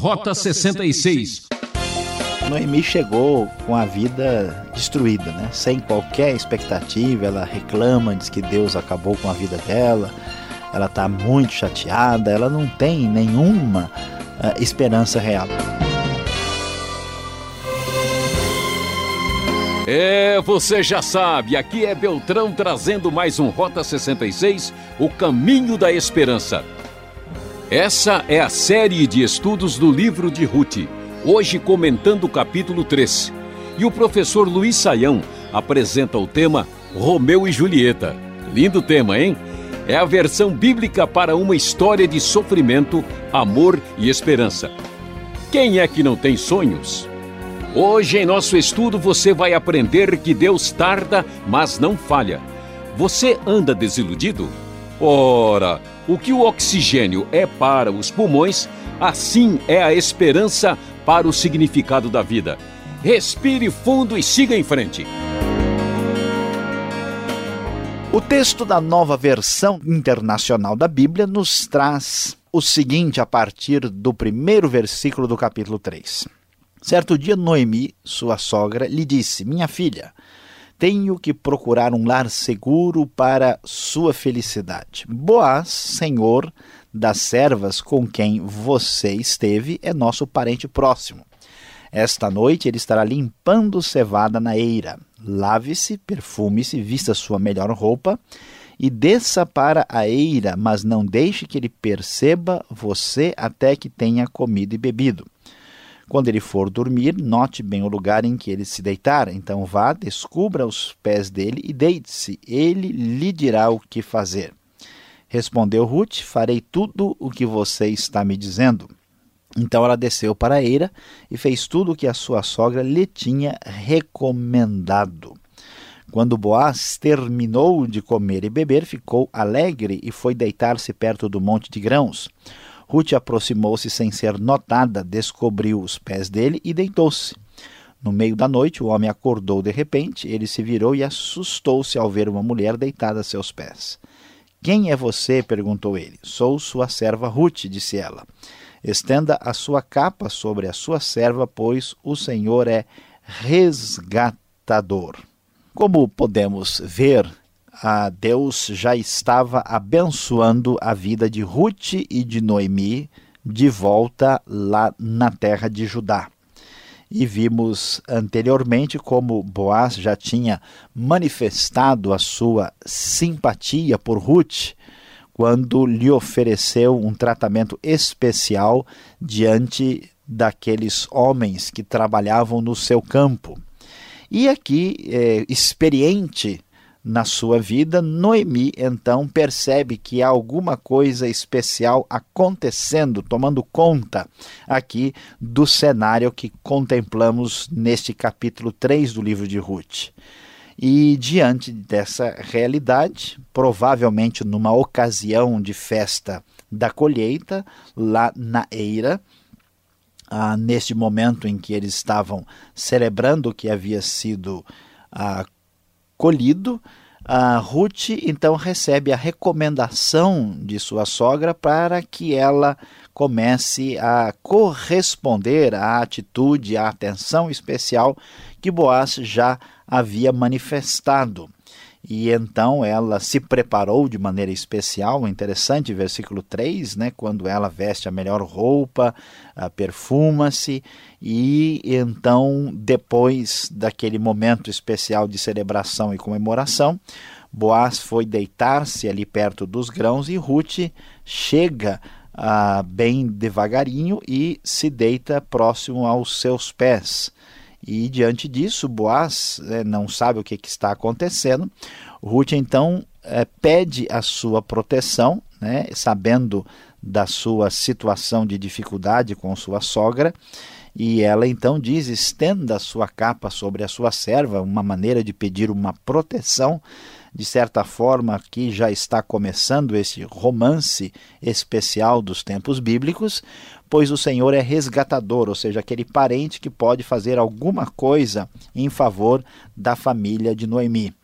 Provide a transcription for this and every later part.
Rota 66. Noemi chegou com a vida destruída, né? Sem qualquer expectativa, ela reclama, diz que Deus acabou com a vida dela. Ela está muito chateada, ela não tem nenhuma uh, esperança real. É, você já sabe, aqui é Beltrão trazendo mais um Rota 66, o caminho da esperança. Essa é a série de estudos do livro de Ruth, hoje comentando o capítulo 3. E o professor Luiz Saião apresenta o tema Romeu e Julieta. Lindo tema, hein? É a versão bíblica para uma história de sofrimento, amor e esperança. Quem é que não tem sonhos? Hoje em nosso estudo você vai aprender que Deus tarda, mas não falha. Você anda desiludido? Ora, o que o oxigênio é para os pulmões, assim é a esperança para o significado da vida. Respire fundo e siga em frente. O texto da nova versão internacional da Bíblia nos traz o seguinte a partir do primeiro versículo do capítulo 3. Certo dia, Noemi, sua sogra, lhe disse: Minha filha, tenho que procurar um lar seguro para sua felicidade. Boaz, senhor das servas com quem você esteve, é nosso parente próximo. Esta noite ele estará limpando cevada na eira. Lave-se, perfume-se, vista sua melhor roupa e desça para a eira, mas não deixe que ele perceba você até que tenha comido e bebido. Quando ele for dormir, note bem o lugar em que ele se deitar. Então vá, descubra os pés dele e deite-se. Ele lhe dirá o que fazer. Respondeu Ruth: Farei tudo o que você está me dizendo. Então ela desceu para a eira e fez tudo o que a sua sogra lhe tinha recomendado. Quando Boaz terminou de comer e beber, ficou alegre e foi deitar-se perto do monte de grãos. Ruth aproximou-se sem ser notada, descobriu os pés dele e deitou-se. No meio da noite, o homem acordou de repente, ele se virou e assustou-se ao ver uma mulher deitada a seus pés. Quem é você? perguntou ele. Sou sua serva Ruth, disse ela. Estenda a sua capa sobre a sua serva, pois o Senhor é resgatador. Como podemos ver, Deus já estava abençoando a vida de Ruth e de Noemi de volta lá na terra de Judá. E vimos anteriormente como Boaz já tinha manifestado a sua simpatia por Ruth quando lhe ofereceu um tratamento especial diante daqueles homens que trabalhavam no seu campo. E aqui, é, experiente na sua vida, Noemi então percebe que há alguma coisa especial acontecendo, tomando conta aqui do cenário que contemplamos neste capítulo 3 do livro de Ruth. E diante dessa realidade, provavelmente numa ocasião de festa da colheita, lá na Eira, ah, neste momento em que eles estavam celebrando o que havia sido ah, colhido, a Ruth então recebe a recomendação de sua sogra para que ela comece a corresponder à atitude, à atenção especial que Boaz já havia manifestado. E então ela se preparou de maneira especial, interessante, versículo 3, né, quando ela veste a melhor roupa, perfuma-se, e então, depois daquele momento especial de celebração e comemoração, Boaz foi deitar-se ali perto dos grãos e Ruth chega ah, bem devagarinho e se deita próximo aos seus pés. E diante disso, Boaz né, não sabe o que, que, está acontecendo. Ruth então é, pede a sua proteção, né, sabendo da sua situação de dificuldade com sua sogra. E ela então diz: estenda a sua capa sobre a sua serva, uma maneira de pedir uma proteção. De certa forma, aqui já está começando esse romance especial dos tempos bíblicos, pois o Senhor é resgatador, ou seja, aquele parente que pode fazer alguma coisa em favor da família de Noemi.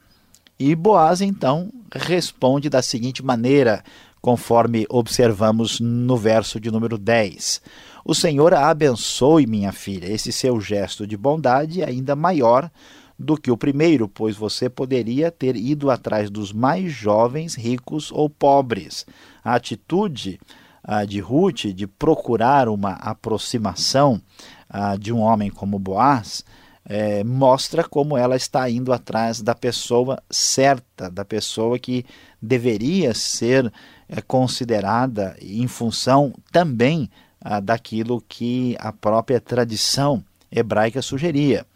E Boaz então responde da seguinte maneira, conforme observamos no verso de número 10. O Senhor a abençoe, minha filha. Esse seu gesto de bondade é ainda maior do que o primeiro, pois você poderia ter ido atrás dos mais jovens, ricos ou pobres. A atitude ah, de Ruth de procurar uma aproximação ah, de um homem como Boaz é, mostra como ela está indo atrás da pessoa certa, da pessoa que deveria ser é, considerada em função também ah, daquilo que a própria tradição hebraica sugeria.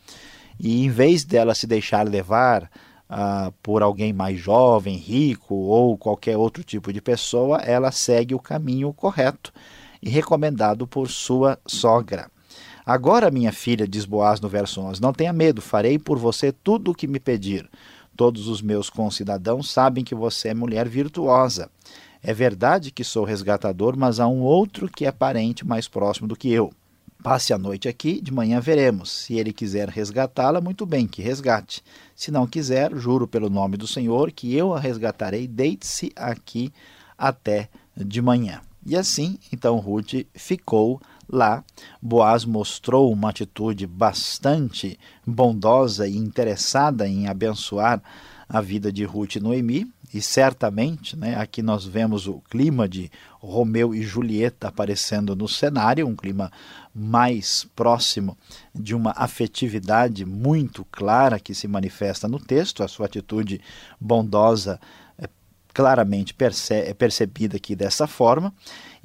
E em vez dela se deixar levar ah, por alguém mais jovem, rico ou qualquer outro tipo de pessoa, ela segue o caminho correto e recomendado por sua sogra. Agora, minha filha, diz Boaz no verso 11, não tenha medo, farei por você tudo o que me pedir. Todos os meus concidadãos sabem que você é mulher virtuosa. É verdade que sou resgatador, mas há um outro que é parente mais próximo do que eu. Passe a noite aqui, de manhã veremos. Se ele quiser resgatá-la, muito bem, que resgate. Se não quiser, juro pelo nome do Senhor que eu a resgatarei. Deite-se aqui até de manhã. E assim, então Ruth ficou lá. Boaz mostrou uma atitude bastante bondosa e interessada em abençoar a vida de Ruth e Noemi, e certamente, né, aqui nós vemos o clima de Romeu e Julieta aparecendo no cenário, um clima mais próximo de uma afetividade muito clara que se manifesta no texto, a sua atitude bondosa é claramente perce é percebida aqui dessa forma,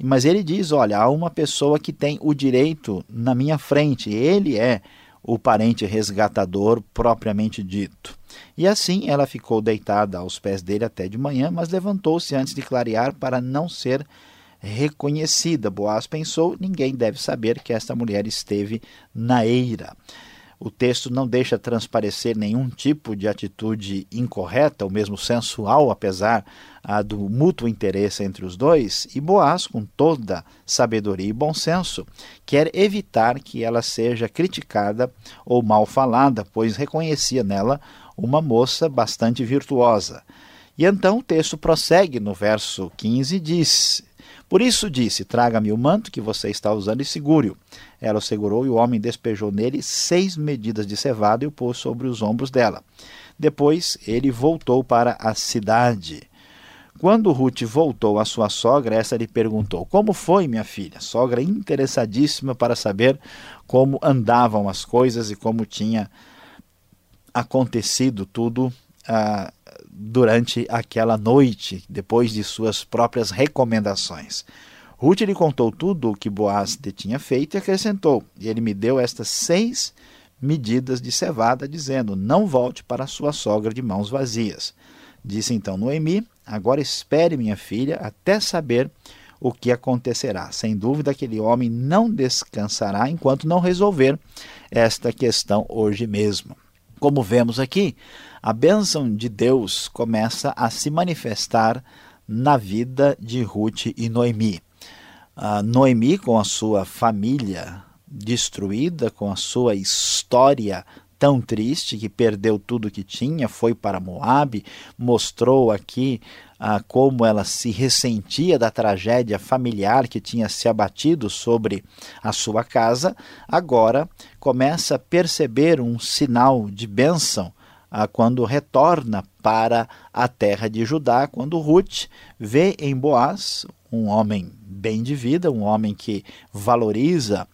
mas ele diz: olha, há uma pessoa que tem o direito na minha frente, ele é o parente resgatador propriamente dito. E assim ela ficou deitada aos pés dele até de manhã, mas levantou-se antes de clarear para não ser reconhecida. Boaz pensou: ninguém deve saber que esta mulher esteve na eira. O texto não deixa transparecer nenhum tipo de atitude incorreta ou mesmo sensual, apesar do mútuo interesse entre os dois, e Boaz, com toda sabedoria e bom senso, quer evitar que ela seja criticada ou mal falada, pois reconhecia nela uma moça bastante virtuosa. E então o texto prossegue no verso 15 e diz: Por isso disse: Traga-me o manto que você está usando e segure-o. Ela o segurou e o homem despejou nele seis medidas de cevada e o pôs sobre os ombros dela. Depois ele voltou para a cidade. Quando Ruth voltou à sua sogra, essa lhe perguntou: Como foi, minha filha? Sogra interessadíssima para saber como andavam as coisas e como tinha acontecido tudo ah, durante aquela noite, depois de suas próprias recomendações. Ruth lhe contou tudo o que Boaz lhe tinha feito e acrescentou: E ele me deu estas seis medidas de cevada, dizendo: Não volte para sua sogra de mãos vazias. Disse então Noemi: Agora espere, minha filha, até saber o que acontecerá. Sem dúvida, aquele homem não descansará enquanto não resolver esta questão hoje mesmo. Como vemos aqui, a bênção de Deus começa a se manifestar na vida de Ruth e Noemi. Noemi, com a sua família destruída, com a sua história tão triste, que perdeu tudo que tinha, foi para Moabe, mostrou aqui ah, como ela se ressentia da tragédia familiar que tinha se abatido sobre a sua casa, agora começa a perceber um sinal de bênção quando retorna para a terra de Judá, quando Ruth vê em Boaz um homem bem de vida, um homem que valoriza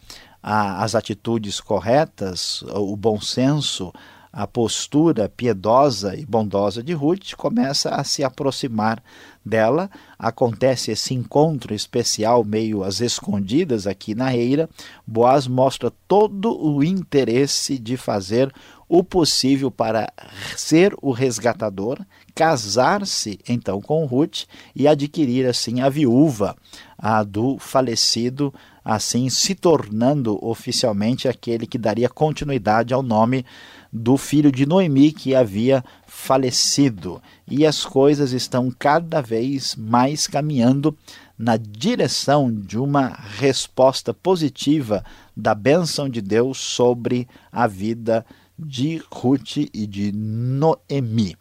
as atitudes corretas, o bom senso, a postura piedosa e bondosa de Ruth começa a se aproximar dela. Acontece esse encontro especial, meio às escondidas aqui na eira. Boaz mostra todo o interesse de fazer o possível para ser o resgatador, casar-se então com Ruth e adquirir assim a viúva a do falecido, assim se tornando oficialmente aquele que daria continuidade ao nome do filho de Noemi que havia falecido. E as coisas estão cada vez mais caminhando na direção de uma resposta positiva da bênção de Deus sobre a vida de Ruth e de Noemi.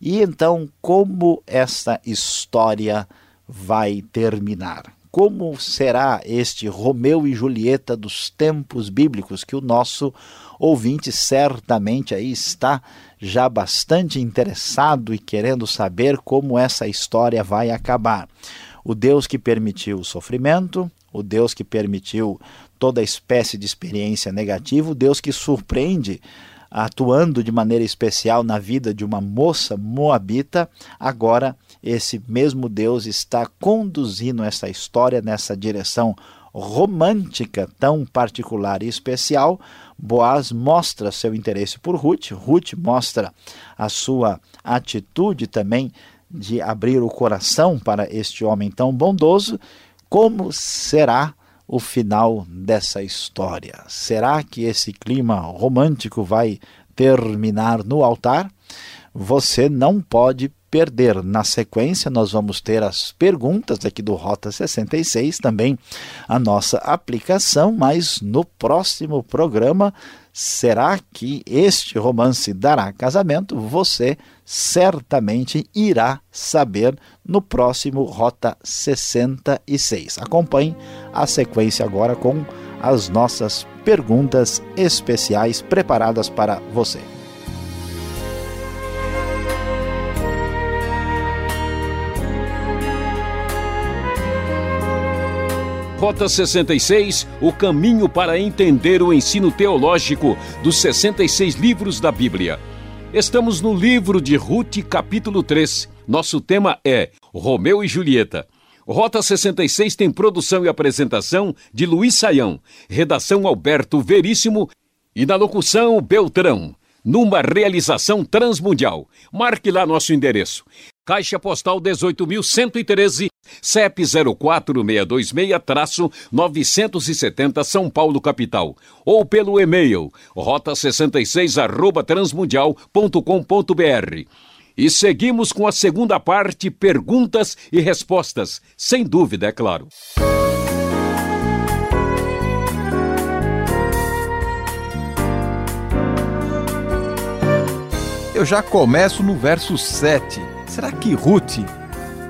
E então, como essa história vai terminar? como será este Romeu e Julieta dos tempos bíblicos que o nosso ouvinte certamente aí está já bastante interessado e querendo saber como essa história vai acabar. O Deus que permitiu o sofrimento, o Deus que permitiu toda espécie de experiência negativa, o Deus que surpreende atuando de maneira especial na vida de uma moça moabita, agora esse mesmo Deus está conduzindo essa história nessa direção romântica tão particular e especial. Boaz mostra seu interesse por Ruth, Ruth mostra a sua atitude também de abrir o coração para este homem tão bondoso. Como será o final dessa história? Será que esse clima romântico vai terminar no altar? Você não pode perder. Na sequência, nós vamos ter as perguntas aqui do Rota 66, também a nossa aplicação, mas no próximo programa, será que este romance dará casamento? Você certamente irá saber no próximo Rota 66. Acompanhe a sequência agora com as nossas perguntas especiais preparadas para você. Rota 66, o caminho para entender o ensino teológico dos 66 livros da Bíblia. Estamos no livro de Ruth, capítulo 3. Nosso tema é Romeu e Julieta. Rota 66 tem produção e apresentação de Luiz Saião, redação Alberto Veríssimo e na locução Beltrão numa realização transmundial. Marque lá nosso endereço. Caixa Postal 18.113, CEP 04626-970 São Paulo, capital. Ou pelo e-mail rota66 arroba transmundial.com.br. E seguimos com a segunda parte, perguntas e respostas. Sem dúvida, é claro. Eu já começo no verso 7. Será que Ruth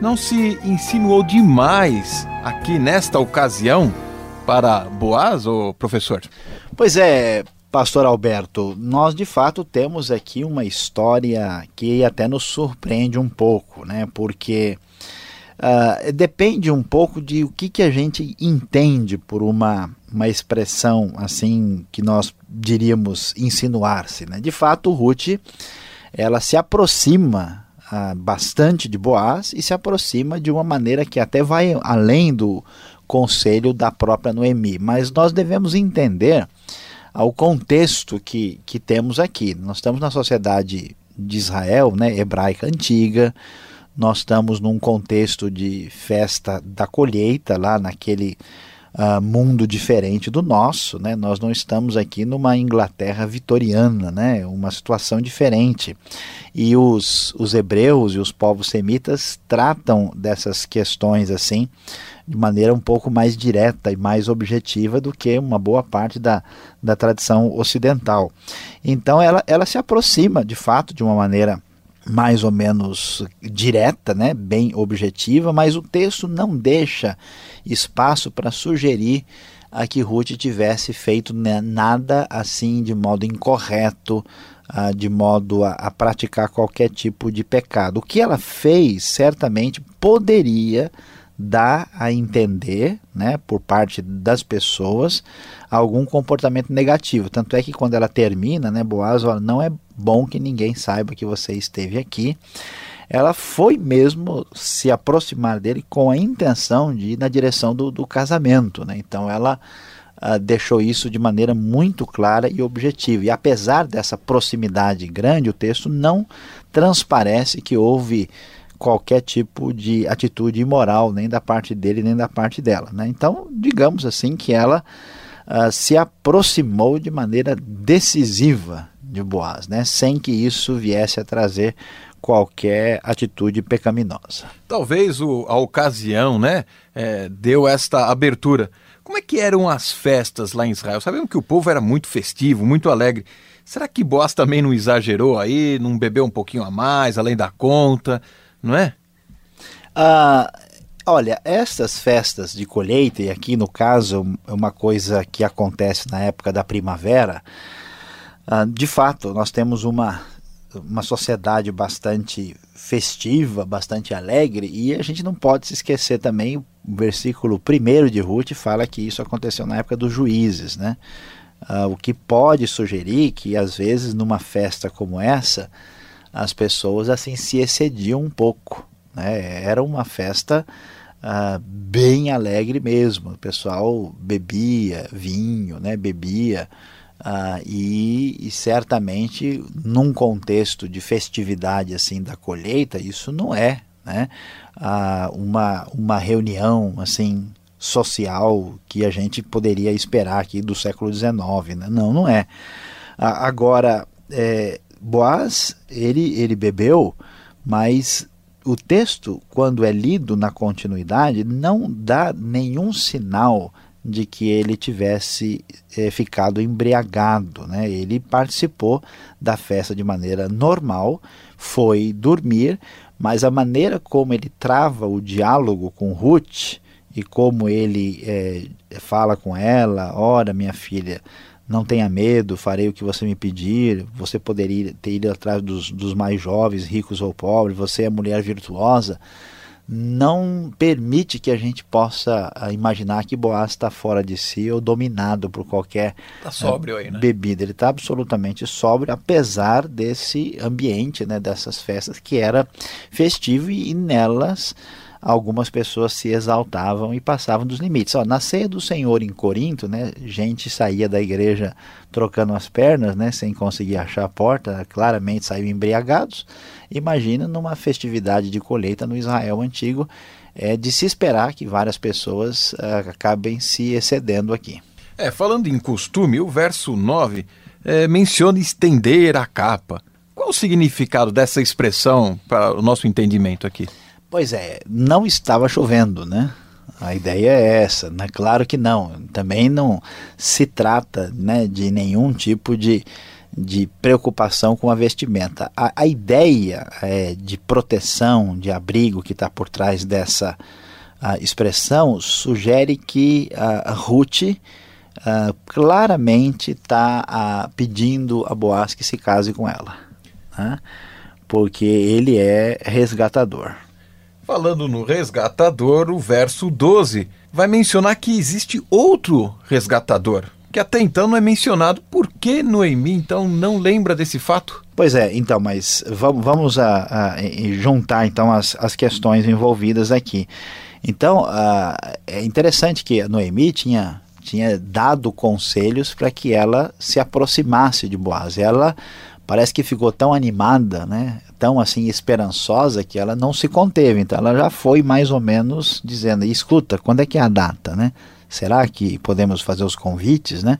não se insinuou demais aqui nesta ocasião para Boaz, ou professor? Pois é, pastor Alberto, nós de fato temos aqui uma história que até nos surpreende um pouco, né? Porque uh, depende um pouco de o que, que a gente entende por uma, uma expressão assim que nós diríamos insinuar-se, né? De fato, Ruth ela se aproxima ah, bastante de Boaz e se aproxima de uma maneira que até vai além do conselho da própria Noemi. Mas nós devemos entender ah, o contexto que, que temos aqui. Nós estamos na sociedade de Israel, né, hebraica antiga, nós estamos num contexto de festa da colheita, lá naquele uh, mundo diferente do nosso, né? Nós não estamos aqui numa Inglaterra vitoriana, né? Uma situação diferente. E os, os hebreus e os povos semitas tratam dessas questões assim de maneira um pouco mais direta e mais objetiva do que uma boa parte da, da tradição ocidental. Então ela, ela se aproxima de fato de uma maneira mais ou menos direta, né, bem objetiva, mas o texto não deixa espaço para sugerir a que Ruth tivesse feito nada assim de modo incorreto, uh, de modo a, a, praticar qualquer tipo de pecado. O que ela fez certamente poderia dar a entender, né, por parte das pessoas, algum comportamento negativo. Tanto é que quando ela termina, né, Boaz, ela não é bom que ninguém saiba que você esteve aqui. Ela foi mesmo se aproximar dele com a intenção de ir na direção do, do casamento. Né? Então ela uh, deixou isso de maneira muito clara e objetiva. E apesar dessa proximidade grande, o texto não transparece que houve qualquer tipo de atitude imoral, nem da parte dele, nem da parte dela. Né? Então, digamos assim que ela uh, se aproximou de maneira decisiva de Boaz, né? sem que isso viesse a trazer qualquer atitude pecaminosa. Talvez o, a ocasião né, é, deu esta abertura. Como é que eram as festas lá em Israel? Sabemos que o povo era muito festivo, muito alegre. Será que Boaz também não exagerou aí, não bebeu um pouquinho a mais, além da conta, não é? Ah, Olha, estas festas de colheita, e aqui no caso é uma coisa que acontece na época da primavera, ah, de fato, nós temos uma, uma sociedade bastante festiva, bastante alegre, e a gente não pode se esquecer também, o versículo 1 de Ruth fala que isso aconteceu na época dos juízes, né? Uh, o que pode sugerir que às vezes numa festa como essa as pessoas assim se excediam um pouco, né? Era uma festa uh, bem alegre mesmo. O pessoal bebia vinho, né? Bebia uh, e, e, certamente num contexto de festividade assim da colheita isso não é, né? uma uma reunião assim social que a gente poderia esperar aqui do século XIX. Né? Não, não é. Agora, é, Boaz, ele, ele bebeu, mas o texto, quando é lido na continuidade, não dá nenhum sinal de que ele tivesse é, ficado embriagado. Né? Ele participou da festa de maneira normal, foi dormir, mas a maneira como ele trava o diálogo com Ruth e como ele é, fala com ela: Ora, minha filha, não tenha medo, farei o que você me pedir. Você poderia ter ido atrás dos, dos mais jovens, ricos ou pobres, você é mulher virtuosa. Não permite que a gente possa ah, imaginar que Boaz está fora de si ou dominado por qualquer tá sóbrio aí, né? bebida. Ele está absolutamente sóbrio, apesar desse ambiente, né, dessas festas que era festivo e nelas algumas pessoas se exaltavam e passavam dos limites. Ó, na ceia do Senhor em Corinto, né, gente saía da igreja trocando as pernas, né, sem conseguir achar a porta, claramente saíam embriagados. Imagina numa festividade de colheita no Israel antigo, é de se esperar que várias pessoas uh, acabem se excedendo aqui. É, falando em costume, o verso 9 é, menciona estender a capa. Qual o significado dessa expressão para o nosso entendimento aqui? Pois é, não estava chovendo, né? A ideia é essa, né? Claro que não. Também não se trata né, de nenhum tipo de, de preocupação com a vestimenta. A, a ideia é, de proteção, de abrigo que está por trás dessa expressão sugere que a, Ruth a, claramente está pedindo a Boaz que se case com ela, né? porque ele é resgatador. Falando no resgatador, o verso 12 vai mencionar que existe outro resgatador, que até então não é mencionado. Por que Noemi então não lembra desse fato? Pois é, então, mas vamos, a, a, juntar então as, as questões envolvidas aqui. Então, é interessante que a Noemi tinha, tinha dado conselhos para que ela se aproximasse de Boaz. Ela parece que ficou tão animada, né, tão assim esperançosa que ela não se conteve. Então ela já foi mais ou menos dizendo: "Escuta, quando é que é a data, né? Será que podemos fazer os convites, né?"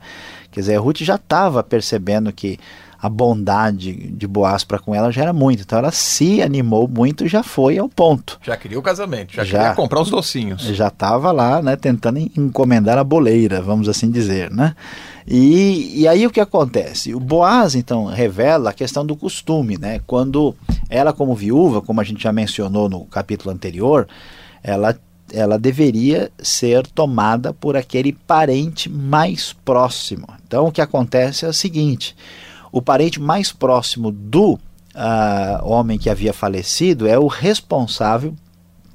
Quer dizer, a Ruth já estava percebendo que a bondade de Boaz para com ela já era muito. Então ela se animou muito e já foi ao ponto. Já queria o casamento, já, já queria comprar os docinhos. Já estava lá, né, tentando encomendar a boleira, vamos assim dizer, né? E, e aí o que acontece? O Boaz então revela a questão do costume, né? Quando ela como viúva, como a gente já mencionou no capítulo anterior, ela ela deveria ser tomada por aquele parente mais próximo. Então o que acontece é o seguinte: o parente mais próximo do uh, homem que havia falecido é o responsável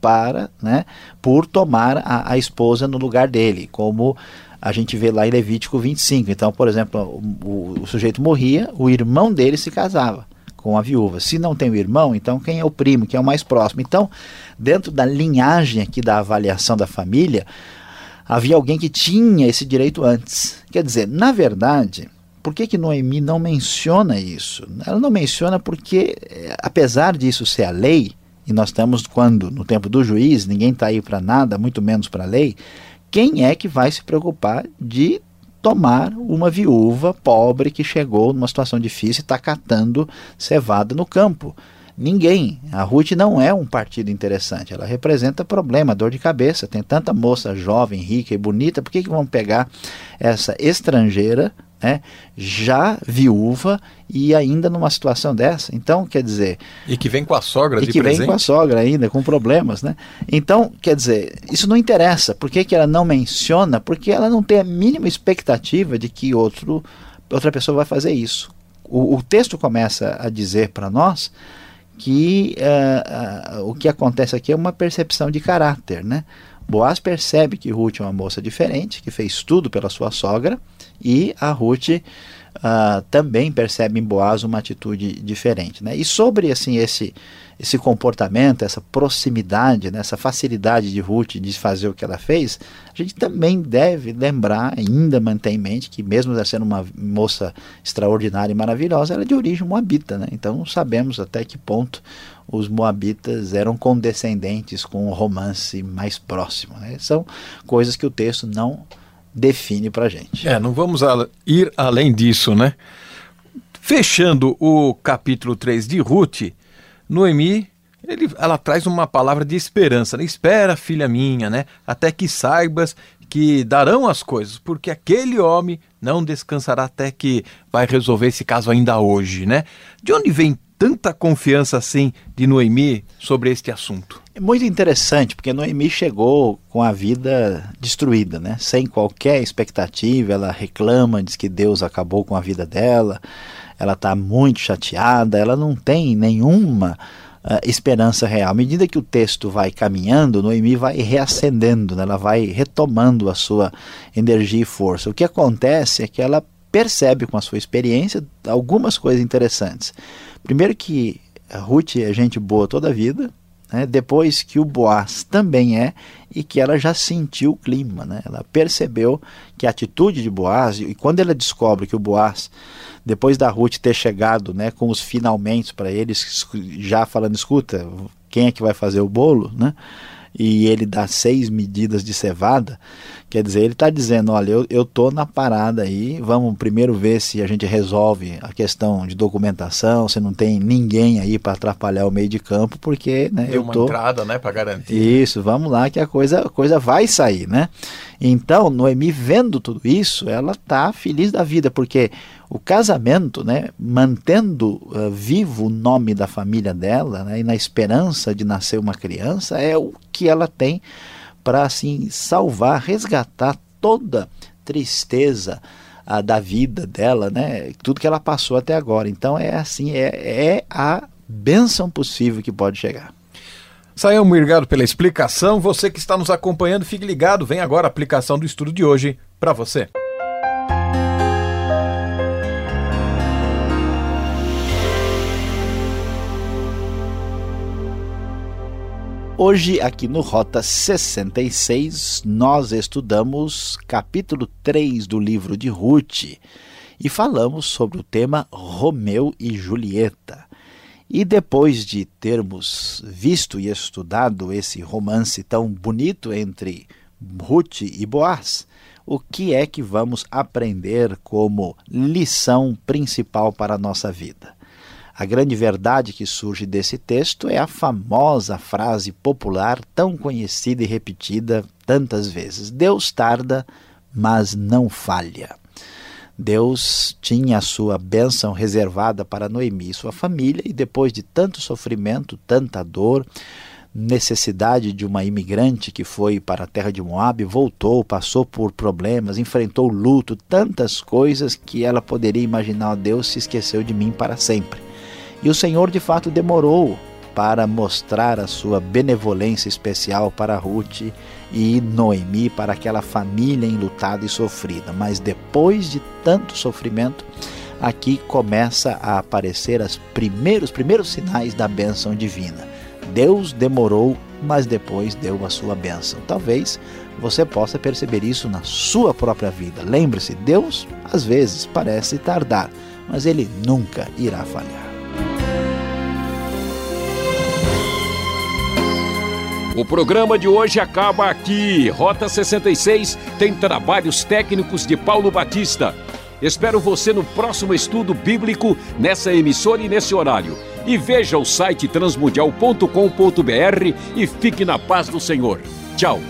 para, né, por tomar a, a, esposa no lugar dele, como a gente vê lá em Levítico 25. Então, por exemplo, o, o, sujeito morria, o irmão dele se casava com a viúva. Se não tem o irmão, então quem é o primo, quem é o mais próximo? Então, dentro da linhagem aqui da avaliação da família, havia alguém que tinha esse direito antes. Quer dizer, na verdade, por que, que Noemi não menciona isso? Ela não menciona porque, eh, apesar disso ser a lei, e nós estamos quando no tempo do juiz, ninguém está aí para nada, muito menos para a lei, quem é que vai se preocupar de tomar uma viúva pobre que chegou numa situação difícil e está catando cevada no campo? Ninguém. A Ruth não é um partido interessante. Ela representa problema, dor de cabeça. Tem tanta moça jovem, rica e bonita. Por que, que vão pegar essa estrangeira né, já viúva e ainda numa situação dessa. Então, quer dizer. E que vem com a sogra e que presente. vem com a sogra ainda, com problemas, né? Então, quer dizer, isso não interessa. Por que, que ela não menciona? Porque ela não tem a mínima expectativa de que outro, outra pessoa vai fazer isso. O, o texto começa a dizer para nós que uh, uh, o que acontece aqui é uma percepção de caráter, né? Boaz percebe que Ruth é uma moça diferente, que fez tudo pela sua sogra, e a Ruth uh, também percebe em Boaz uma atitude diferente. Né? E sobre assim esse, esse comportamento, essa proximidade, né, essa facilidade de Ruth de fazer o que ela fez, a gente também deve lembrar, ainda manter em mente, que mesmo ela sendo uma moça extraordinária e maravilhosa, ela é de origem moabita. Né? Então sabemos até que ponto os moabitas eram condescendentes com o romance mais próximo. Né? São coisas que o texto não define para gente. É, não vamos ir além disso, né? Fechando o capítulo 3 de Ruth, Noemi, ele, ela traz uma palavra de esperança. Né? Espera, filha minha, né? Até que saibas que darão as coisas, porque aquele homem não descansará até que vai resolver esse caso ainda hoje, né? De onde vem tanta confiança assim de Noemi sobre este assunto? É muito interessante, porque Noemi chegou com a vida destruída, né? Sem qualquer expectativa, ela reclama, diz que Deus acabou com a vida dela, ela está muito chateada, ela não tem nenhuma uh, esperança real. À medida que o texto vai caminhando, Noemi vai reacendendo, né? ela vai retomando a sua energia e força. O que acontece é que ela percebe com a sua experiência algumas coisas interessantes. Primeiro que a Ruth é gente boa toda a vida, né? depois que o Boaz também é e que ela já sentiu o clima, né? ela percebeu que a atitude de Boaz, e quando ela descobre que o Boaz, depois da Ruth ter chegado né, com os finalmente para eles, já falando, escuta, quem é que vai fazer o bolo, né? e ele dá seis medidas de cevada, quer dizer, ele está dizendo, olha, eu, eu tô na parada aí, vamos primeiro ver se a gente resolve a questão de documentação, se não tem ninguém aí para atrapalhar o meio de campo, porque né, Deu eu uma tô... entrada, né, para garantir. Isso, vamos lá que a coisa, a coisa vai sair, né? Então, Noemi vendo tudo isso, ela tá feliz da vida, porque o casamento, né, mantendo uh, vivo o nome da família dela, né, e na esperança de nascer uma criança, é o que ela tem para assim salvar, resgatar toda tristeza uh, da vida dela, né, tudo que ela passou até agora. Então é assim, é, é a bênção possível que pode chegar. Saião, obrigado pela explicação. Você que está nos acompanhando, fique ligado. Vem agora a aplicação do estudo de hoje para você. Hoje, aqui no Rota 66, nós estudamos capítulo 3 do livro de Ruth e falamos sobre o tema Romeu e Julieta. E depois de termos visto e estudado esse romance tão bonito entre Ruth e Boaz, o que é que vamos aprender como lição principal para a nossa vida? A grande verdade que surge desse texto é a famosa frase popular tão conhecida e repetida tantas vezes: Deus tarda, mas não falha. Deus tinha a sua bênção reservada para Noemi e sua família, e depois de tanto sofrimento, tanta dor, necessidade de uma imigrante que foi para a terra de Moab, voltou, passou por problemas, enfrentou luto, tantas coisas que ela poderia imaginar, Deus se esqueceu de mim para sempre. E o Senhor de fato demorou para mostrar a sua benevolência especial para Ruth e Noemi, para aquela família enlutada e sofrida. Mas depois de tanto sofrimento, aqui começa a aparecer os primeiros, primeiros sinais da bênção divina. Deus demorou, mas depois deu a sua bênção. Talvez você possa perceber isso na sua própria vida. Lembre-se, Deus às vezes parece tardar, mas ele nunca irá falhar. O programa de hoje acaba aqui. Rota 66 tem trabalhos técnicos de Paulo Batista. Espero você no próximo estudo bíblico nessa emissora e nesse horário. E veja o site transmundial.com.br e fique na paz do Senhor. Tchau.